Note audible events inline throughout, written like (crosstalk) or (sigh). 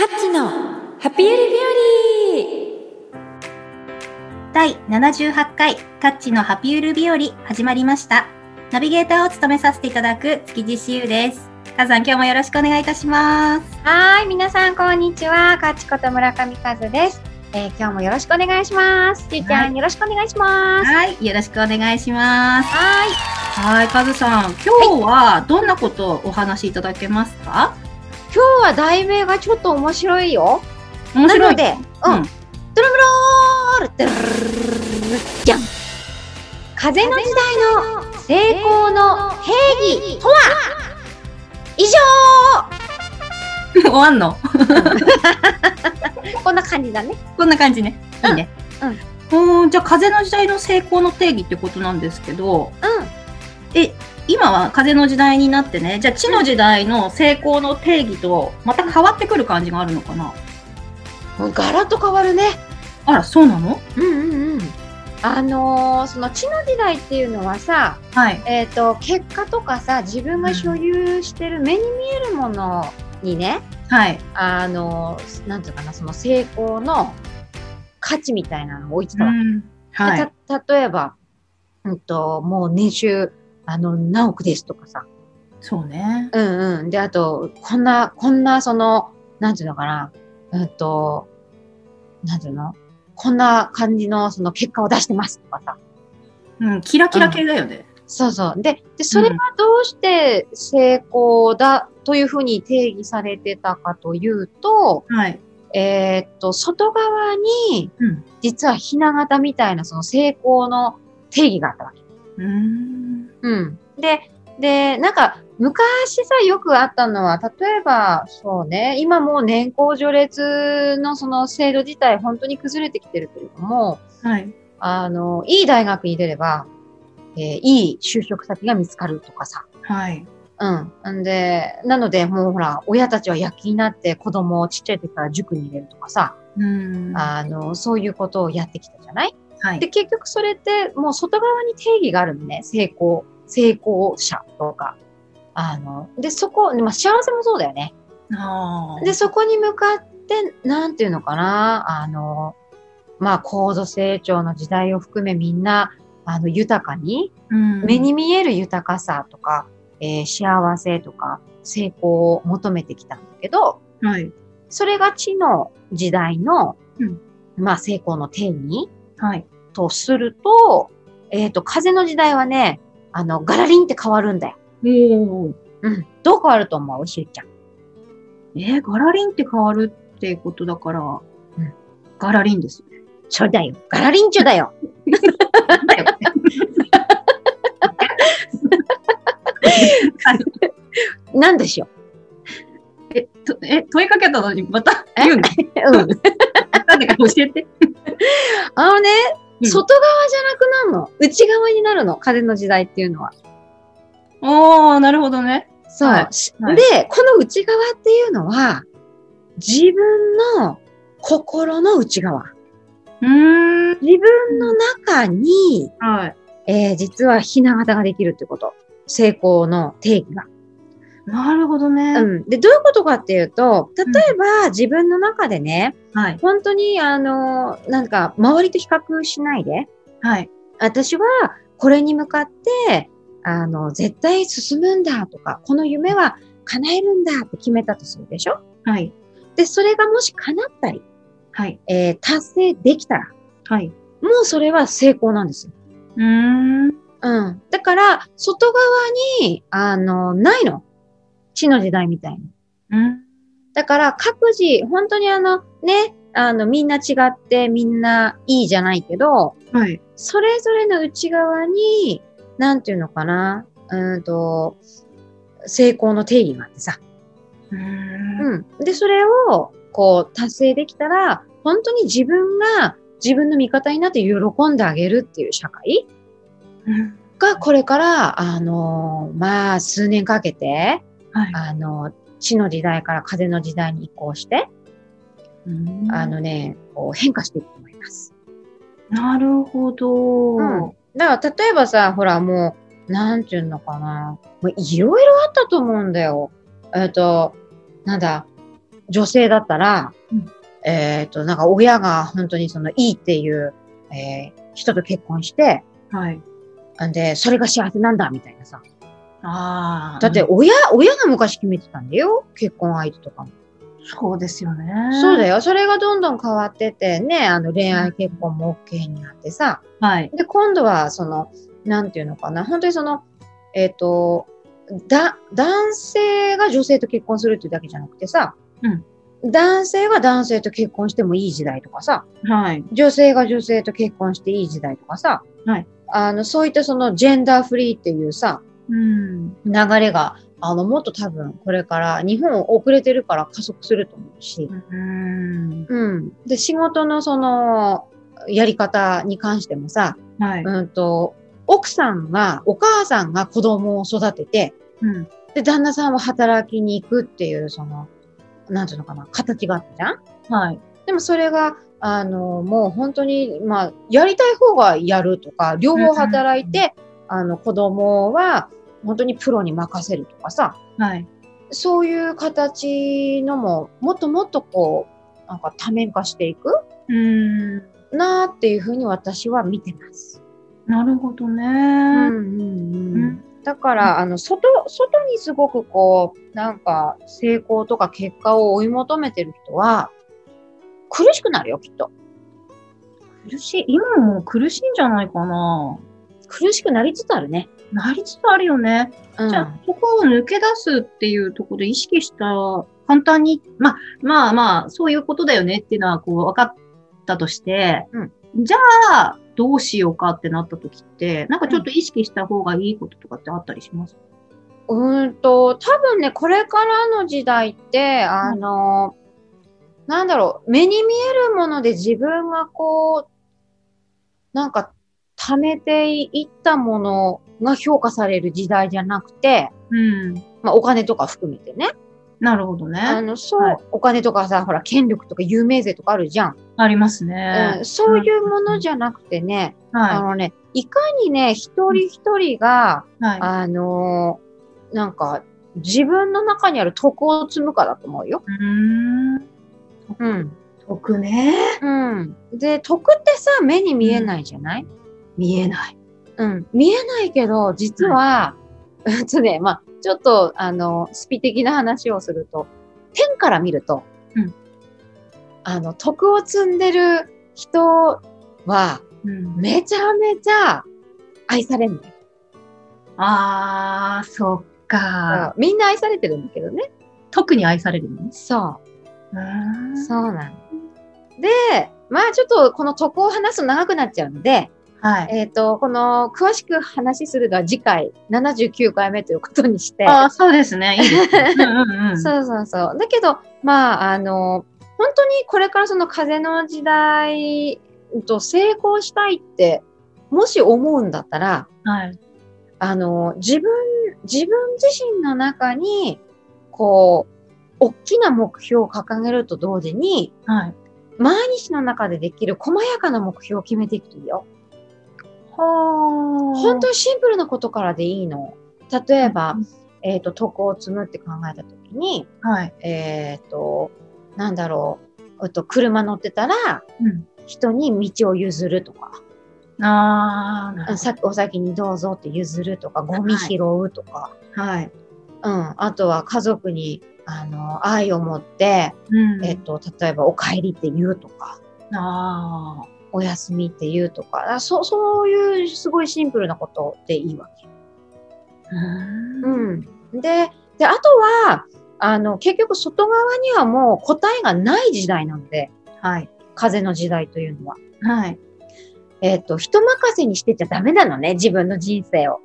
カッチのハピユリ日第78回タッチのハピユル日和始まりました。ナビゲーターを務めさせていただく築地しゆです。カズさん今日もよろしくお願いいたします。はーい、皆さんこんにちは。かちこと村上和です。えー今日もよろしくお願いします。ちーちゃん、はいよろしくお願いします。はい、よろしくお願いします。ははい、カズさん、今日はどんなことをお話しいただけますか、ーい。今日は題名がちょっと面白いよ。面白い。なので、うん。うんドラムロールドゥルルルルルルじゃん風の時代の成功の定義とは？以終わんの？上 (laughs) こんな感じだね。こんな感じね。いいね。うんうん。じゃあ、風の時代の成功の定義ってことなんですけど、うえ、今は風の時代になってね、じゃあ地の時代の成功の定義とまた変わってくる感じがあるのかな、ガラッと変わるね。あら、そうなの？うんうんうん。あのーその地の時代っていうのはさ、はい。えっ、と、結果とかさ、自分が所有してる目に見えるものにね、はい。あの、なんていうかな、その成功の価値みたいなのを置いてたわけ。ん。はい。例えば、うんと、もう年収、あの、何億ですとかさ。そうね。うんうん。で、あと、こんな、こんな、その、なんていうのかな、うんと、なんていうの？こんな感じの、その結果を出してますとかさ。うん、キラキラ系だよね。そうそう。で、でそれはどうして成功だというふうに定義されてたかというと、はい。えーっと、外側にうん、実はひな形みたいなその成功の定義があったわけ。うーん。うん。で、で、なんか、昔さ、よくあったのは、例えば、そうね、今もう年功序列のその制度自体、本当に崩れてきてるけれども、はい。あの、いい大学に出れば、えーいい就職先が見つかるとかさ。はい。うん。んで、なので、もうほら、親たちは躍起になって子供をちっちゃい時から塾に入れるとかさ、うん。あの、そういうことをやってきたじゃない？で、はい。結局それって、もう外側に定義があるのね。成功、成功者とか。あの、で、そこ、まあ、幸せもそうだよね。で、そこに向かって、なんていうのかな、あの、まあ、高度成長の時代を含めみんな、あの、豊かに、うん目に見える豊かさとか、えー幸せとか、成功を求めてきたんだけど、はい。それが地の時代の、うんまあ、成功の定義はい。とすると、えっ、と、風の時代はね、あの、ガラリンって変わるんだよ。おーうん。どう変わると思う？しゅうちゃん。えー、ガラリンって変わるっていうことだから、んガラリンですよね。そうだよ。ガラリンチョだよ。(laughs) なんでしょえ、とえ、問いかけたのにまたえ言うの？う。(laughs) うん。(laughs) なんでか教えて。あのね、うん外側じゃなくなるの？内側になるの？風の時代っていうのは。おー、なるほどね。そう。はいしはいで、この内側っていうのは、自分の心の内側。うーん。自分の中に、はい。えー実はひな形ができるってこと。成功の定義が。なるほどね。うん。で、どういうことかっていうと、例えば自分の中でね、はい。本当にあの、なんか周りと比較しないで、はい。私はこれに向かって、あの、絶対進むんだとか、この夢は叶えるんだって決めたとするでしょ？はい。で、それがもし叶ったり、はい。えー達成できたら、はい。もうそれは成功なんですよ。うーん。うん。だから、外側に、あの、ないの。地の時代みたいに。うん。だから、各自、本当にあの、ね、あの、みんな違って、みんないいじゃないけど、はい。それぞれの内側に、なんていうのかな、うーんと、成功の定義があってさ。うーん。うん。で、それを、こう、達成できたら、本当に自分が自分の味方になって喜んであげるっていう社会うんが、これから、あのまあ、数年かけて、はい。あの、地の時代から風の時代に移行して、うんあのね、こう変化していくと思います。なるほど。うんだから、例えばさ、ほら、もう、なんていうのかな。もういろいろあったと思うんだよ。えっと、なんだ、女性だったら、うんえっ、と、なんか親が本当にそのいいっていう、えー人と結婚して、はい。んで、それが幸せなんだ、みたいなさ。ああ。だって、親、親が昔決めてたんだよ。結婚相手とかも。そうですよね。よ。そうだよ。それがどんどん変わってってね、あの恋愛結婚も OK になってさ。はい。で、今度は、その、なんていうのかな。本当にその、えっ、と、だ、男性が女性と結婚するっていうだけじゃなくてさ、男性が男性と結婚してもいい時代とかさ、はい。女性が女性と結婚していい時代とかさ、はいあの、そういったそのジェンダーフリーっていうさ、うん。流れが、あの、もっと多分これから、日本遅れてるから加速すると思うし、うん。うん。で、仕事のその、やり方に関してもさ、はい。うんと、奥さんが、お母さんが子供を育てて、うん。で、旦那さんは働きに行くっていう、その、なんていうのかな、形があったじゃん？はい。でもそれが、あの、もう本当に、まあ、やりたい方がやるとか、両方働いて、あの、子供は本当にプロに任せるとかさ、はい。そういう形のも、もっともっとこう、なんか多面化していくうん。なーっていうふうに私は見てます。なるほどね。うんうんううんん。だから、あの、外、外にすごくこう、なんか、成功とか結果を追い求めてる人は、苦しくなるよ、きっと。苦しい。今も苦しいんじゃないかな。苦しくなりつつあるね。なりつつあるよね。うん。じゃあ、そこを抜け出すっていうところで意識した、簡単に、まあ、まあまあ、そういうことだよねっていうのは、こう、分かったとして、うん。じゃあ、どうしようかってなった時って、なんかちょっと意識した方がいいこととかってあったりします？うーんと、多分ね、これからの時代って、あの、なんだろう、目に見えるもので自分がこう、なんか、貯めていったものが評価される時代じゃなくて、うん。まあ、お金とか含めてね。なるほどあね。の、そう、はいお金とかさ、ほら、権力とか有名税とかあるじゃん。ありますうねん、。そういうものじゃなくてね、あはのね、いかにね、一人一人が、い。はい。あのーなんか、自分の中にある徳を積むかだと思うよ。うーん。うん。得ね。うん。で、徳ってさ、目に見えないじゃない、見えない。うん、見えないけど、実は、(laughs) うんとね、まあ、ちょっと、あの、スピ的な話をすると、天から見ると、うんあの、徳を積んでる人は、うん、めちゃめちゃ愛されるのよ。あー、そっか。みんな愛されてるんだけどね。特に愛されるのね。そう。うそうなの。で、まあちょっとこの徳を話すと長くなっちゃうので、はい。えっ、と、この詳しく話するのは次回79回目ということにして。ああ、そうですね。いいですね。(laughs) うんうんうん。そうそうそう。だけど、まああの、本当にこれからその風の時代と成功したいって、もし思うんだったら、はい。あの、自分、自分自身の中に、こう、大きな目標を掲げると同時に、はい。毎日の中でできる細やかな目標を決めていくといいよ。はあ。本当にシンプルなことからでいいの。例えば、うんえっ、と、徳を積むって考えたときに、はい。えっ、と、なんだろう、うと、車乗ってたら、うん。人に道を譲るとか、ああ、さお先にどうぞって譲るとか、ゴミ拾うとか、ど。はい。うん、あとは家族に、あの、愛を持って、うん。えっ、と、例えば、お帰りって言うとか、ああ。お休みって言うとか、あそう、そういうすごいシンプルなことでいいわけ。うん。うん。で、で、あとは、あの、結局外側にはもう答えがない時代なので、はい。風の時代というのは。はい。えっ、と、人任せにしてちゃダメなのね、自分の人生を。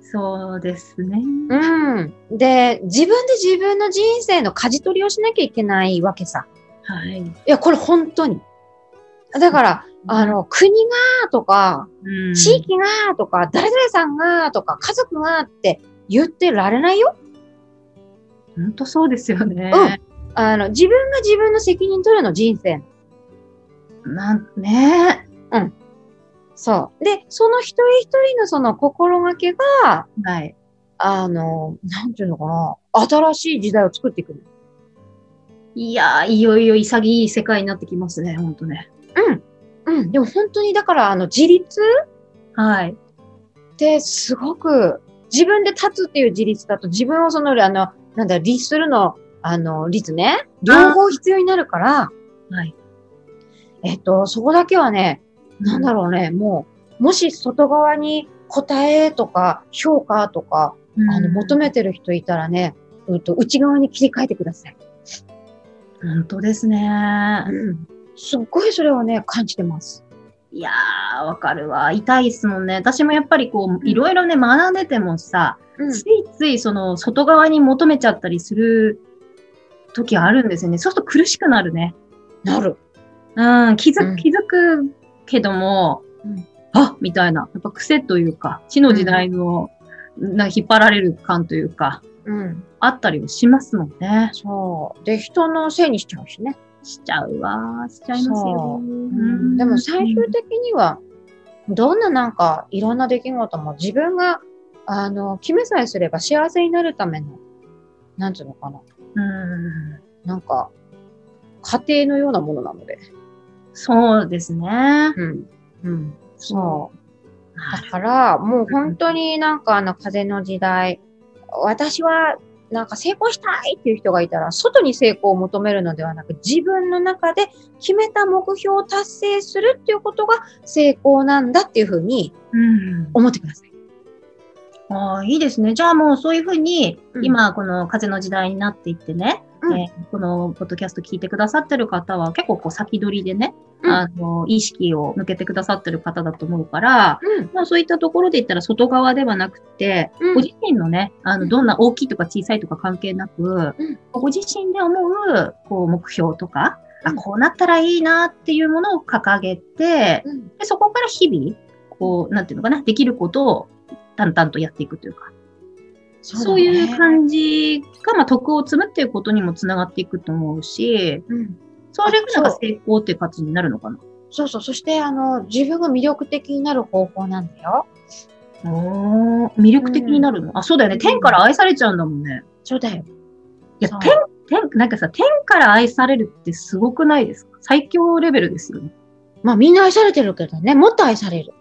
そうですね。うん。で、自分で自分の人生の舵取りをしなきゃいけないわけさ。はい。いや、これ本当に。だから、あ、の、国がとか、うん、地域がとか、誰々さんがとか、家族がって言ってられないよ。本当そうですよね。あの、自分が自分の責任取るの人生。なん、ねそう。で、その一人一人のその心がけが、はい。あの、なんていうのかな、新しい時代を作っていくの。いやー、いよいよ潔い世界になってきますね、ほんとね。うん。うん。でも本当にだから、あの、自立？はい。ってすごく、自分で立つっていう自立だと、自分をその、あの、なんだ、律するの、あの、律ね？両方必要になるから、はい。えっと、そこだけはね、なんだろうね、もう、もし外側に答えとか評価とか、あの、求めてる人いたらね、うんと、内側に切り替えてください。本当ですね。うん。すっごいそれをね、感じてます。いやー、わかるわ。痛いっすもんね。私もやっぱりこう、いろいろね、学んでてもさ、うんついついその、外側に求めちゃったりする時あるんですよね。そうすると苦しくなるね。なる。うん、気づく、うん気づくけども、うんあみたいな。やっぱ癖というか、死の時代の、なんか引っ張られる感というか、うん。あったりはしますもんね。そう。で、人のせいにしちゃうしね。しちゃうわ。しちゃいますよ。うんでも最終的には、どんななんかいろんな出来事も自分が、あの、決めさえすれば幸せになるための、なんていうのかな。うんなんか、家庭のようなものなので。そうですね。うん。うん。そう。だから、もう本当になんかあの風の時代、私はなんか成功したいっていう人がいたら、外に成功を求めるのではなく、自分の中で決めた目標を達成するっていうことが成功なんだっていうふうにうん思ってください。ああ、いいですね。じゃあもうそういうふうに、うん今この風の時代になっていってね、うん。えーこのポッドキャスト聞いてくださってる方は結構こう先取りでね、うん。あの、意識を向けてくださってる方だと思うから、うん。まあそういったところで言ったら外側ではなくて、うん。ご自身のね、あの、うん。どんな大きいとか小さいとか関係なく、うん。ご自身で思う、こう、目標とか、あ、うん。こうなったらいいなっていうものを掲げて、うん。でそこから日々、こう、なんていうのかな、できることを淡々とやっていくというか、そういう感じが、まあ、徳を積むっていうことにもつながっていくと思うし、うん。それがなんかそう成功っていう形になるのかな。そうそう。そして、あの、自分が魅力的になる方法なんだよ。おー魅力的になるの、あ、そうだよね。うん天から愛されちゃうんだもんね。そうだよ。いや、そう天、天、なんかさ、天から愛されるってすごくないですか？最強レベルですよね。まあみんな愛されてるけどね、もっと愛される。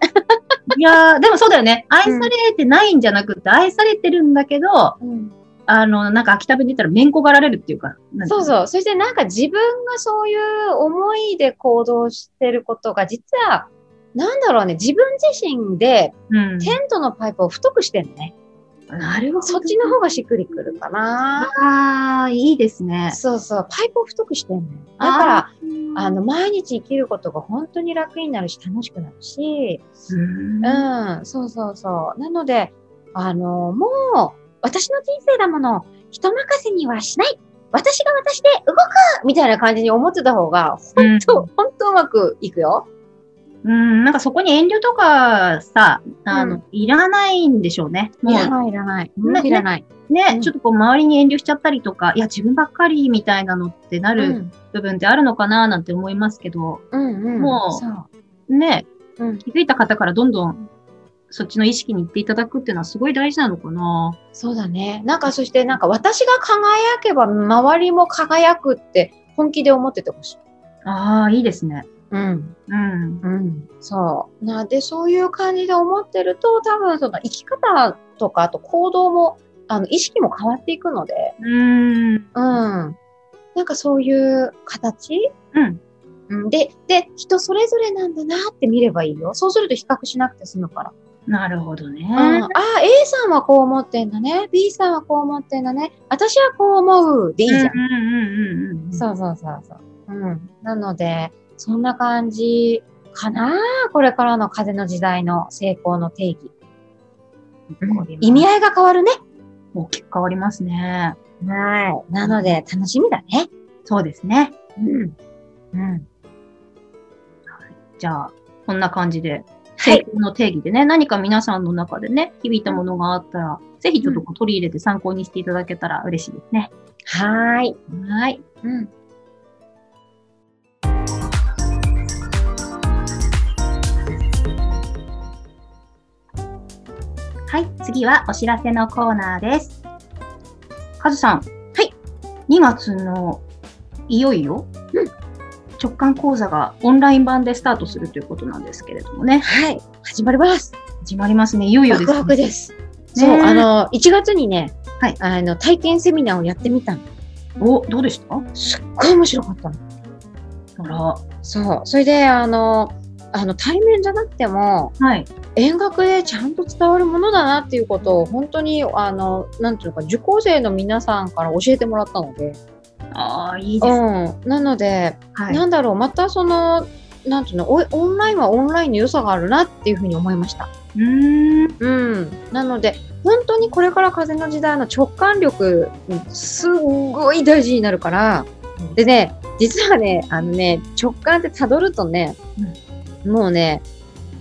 いやー、でもそうだよね。愛されてないんじゃなくて、愛されてるんだけど、うん。あの、なんか秋田弁で言ったら、めんこがられるっていうか。そうそう。そしてなんか自分がそういう思いで行動してることが、実は、なんだろうね、自分自身でうん。テントのパイプを太くしてんのね。なるほど。そっちの方がしっくりくるかな。ああ、いいですね。そうそう。パイプを太くしてんのよ。だから、あの、毎日生きることが本当に楽になるし、楽しくなるし、うんうん、そうそうそう。なので、あの、もう、私の人生だもの、人任せにはしない私が私で動くみたいな感じに思ってた方が、本当、本当うまくいくよ。うん、なんかそこに遠慮とかさ、あの、ういらないんでしょうね。もういらない、いらない。ねいらない。ね、うんちょっとこう周りに遠慮しちゃったりとか、いや、自分ばっかりみたいなのってなるうん、部分ってあるのかななんて思いますけど、うん、うん。もうそう。ね、うん気づいた方からどんどんそっちの意識に行っていただくっていうのはすごい大事なのかな。そうだね。なんか、そして、なんか、私が輝けば、周りも輝くって、本気で思っててほしい。ああ、いいですね。うん。うん。うん。そう。なで、そういう感じで思ってると、多分、その生き方とか、あと行動も、あの、意識も変わっていくので、うん。うん。なんかそういう形？うん。うん。で、で、人それぞれなんだなって見ればいいよ。そうすると比較しなくて済むから。なるほどね。うん、ああ、A さんはこう思ってんだね。B さんはこう思ってんだね。私はこう思う。でいいじゃんうんうんうんうん。そうそうそうそう。うん。なので、そんな感じかな？これからの風の時代の成功の定義。意味合いが変わるね。大きく変わりますね。はい。なので、楽しみだね。そうですね。うん。うん。じゃあ、こんな感じで、はい成功の定義でね、何か皆さんの中でね、響いたものがあったら、ぜひちょっと取り入れて参考にしていただけたら嬉しいですね。はーい。はい。うん。はい、次はお知らせのコーナーです。カズさん。はい。2月のいよいよ、うん直感講座がオンライン版でスタートするということなんですけれどもね。はい。始まります。始まりますね。いよいよです、ワクね。ワクです。ねそう、あの、1月にね、はいあの、体験セミナーをやってみたの。お、どうでした？すっごい面白かったの。あら。そう。それで、あの、あの、対面じゃなくても、はい。遠隔でちゃんと伝わるものだなっていうことを、本当に、あの、なんていうのか、受講生の皆さんから教えてもらったので、ああ、いいですね。うん。なので、はい。なんだろう、またその、なんていうの、おオンラインはオンラインの良さがあるなっていうふうに思いました。うーん。うん。なので、本当にこれから風の時代の直感力、すんごい大事になるから、でね、実はね、あのね、直感って辿るとね、もうね、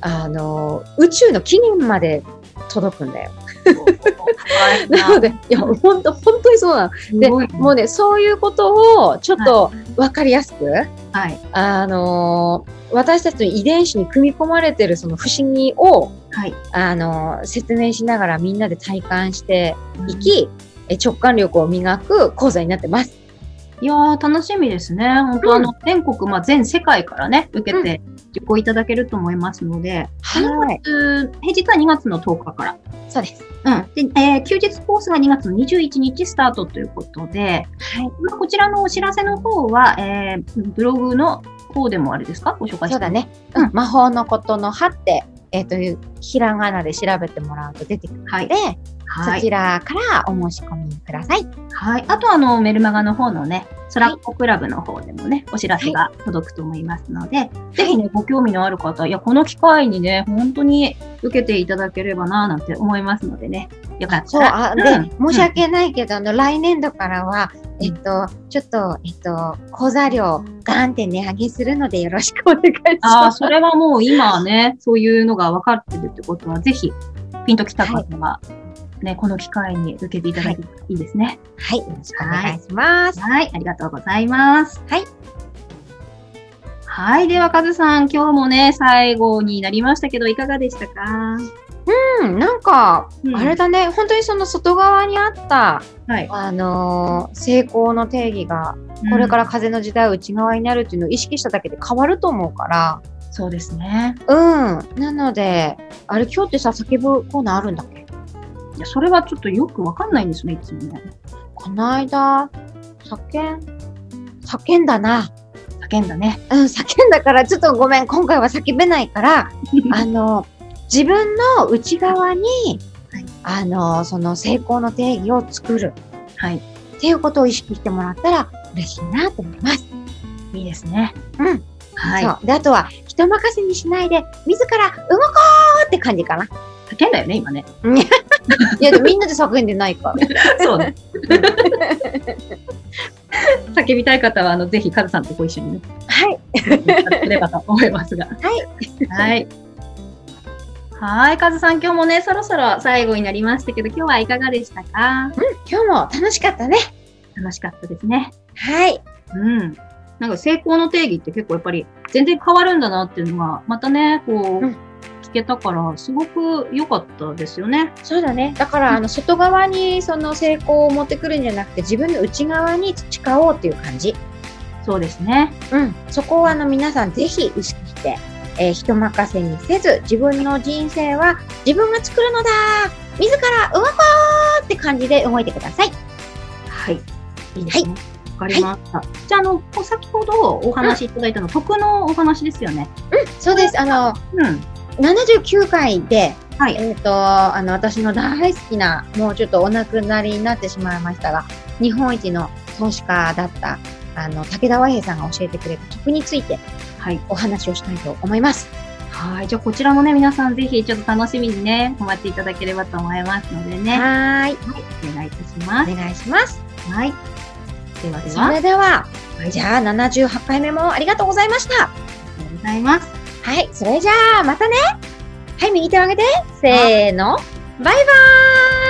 あの、宇宙の起源まで届くんだよ。(laughs) なので、いや、本当本当にそうなの。で、もうね、そういうことをちょっと分かりやすく、はい。あの私たちの遺伝子に組み込まれてるその不思議を、はい。あの説明しながらみんなで体感していき、え直感力を磨く講座になってます。いやー、楽しみですね。本当、うんあの、全国、まあ、全世界からね、受けて受講いただけると思いますので、はい。平日は2月の10日から。そうです。うん。で、えー休日コースが2月の21日スタートということで、はい。まあこちらのお知らせの方は、えーブログの方でもあれですか？ご紹介そうだ。ね。うんうん。魔法のことの葉って、えっ、と、ひらがなで調べてもらうと出てくるはいので、。はい。そちらからお申し込みください。はい。あと、あの、メルマガの方のね、ソラッコクラブの方でもね、お知らせが届くと思いますので、ぜひね、ご興味のある方、いや、この機会にね、本当に受けていただければな、なんて思いますのでね、よかったそう、ら。あ、で、うん申し訳ないけど、あの、来年度からは、えっと、ちょっと、えっと、講座料、ガンって値上げするのでよろしくお願いしああ、ます。それはもう今ね、そういうのが分かってるってことは、ぜひ、ピンときた方は、ね、この機会に受けていただけるといいですね。はい、よろしくお願いします。はい、ありがとうございます。はい。はい、では、カズさん、今日もね、最後になりましたけど、いかがでしたか？うん、なんか、うんあれだね、本当にその外側にあった、はい。あのー成功の定義が、これから風の時代は内側になるっていうのを意識しただけで変わると思うから、うん、そうですね。うん。なので、あれ今日ってさ、叫ぶコーナーあるんだっけ？いや、それはちょっとよくわかんないんですね、いつもね。この間、叫ん、叫んだな。叫んだね。うん、叫んだから、ちょっとごめん、今回は叫べないから、(laughs) あの、自分の内側に、はいあの、その成功の定義を作るはい。っていうことを意識してもらったら嬉しいなと思います。いいですね。うん。はい。そう。で、あとは、人任せにしないで、自ら動こうって感じかな。叫んだよね、今ね。いや、でもみんなで叫んでないから。そうね。叫びたい方は、あの、ぜひ、カズさんとご一緒にね、はい。やればと思いますが。はい。はい。はい、カズさん、今日もね、そろそろ最後になりましたけど、今日はいかがでしたか？今日も楽しかったね。楽しかったですね。はい。うん。なんか成功の定義って結構やっぱり全然変わるんだなっていうのは、またね、こう、うん聞けたから、すごく良かったですよね。そうだね。だから、あの、外側にその成功を持ってくるんじゃなくて、自分の内側に培おうっていう感じ。そうですね。うん。そこをあの、皆さんぜひ意識して、えー人任せにせず、自分の人生は自分が作るのだ自ら動こうって感じで動いてください。はい。いいですね。わ、かりました。じゃあ、あの、先ほどお話しいただいたの、徳のお話ですよね。そうです。あの、うん。79回で、はい。えっ、と、あの、私の大好きな、もうちょっとお亡くなりになってしまいましたが、日本一の投資家だった、あの、武田和平さんが教えてくれた徳についてはい。お話をしたいと思います。はい。じゃあ、こちらもね、皆さんぜひちょっと楽しみにね、お待ちいただければと思いますのでね。はーい。お願いいたします。お願いします。はい。ではでそは、ありれでは、はいじゃあ78回目もありがとうございました。がとうございます。はい、それじゃあまたね。はい、右手を上げて。せーの。バイバーイ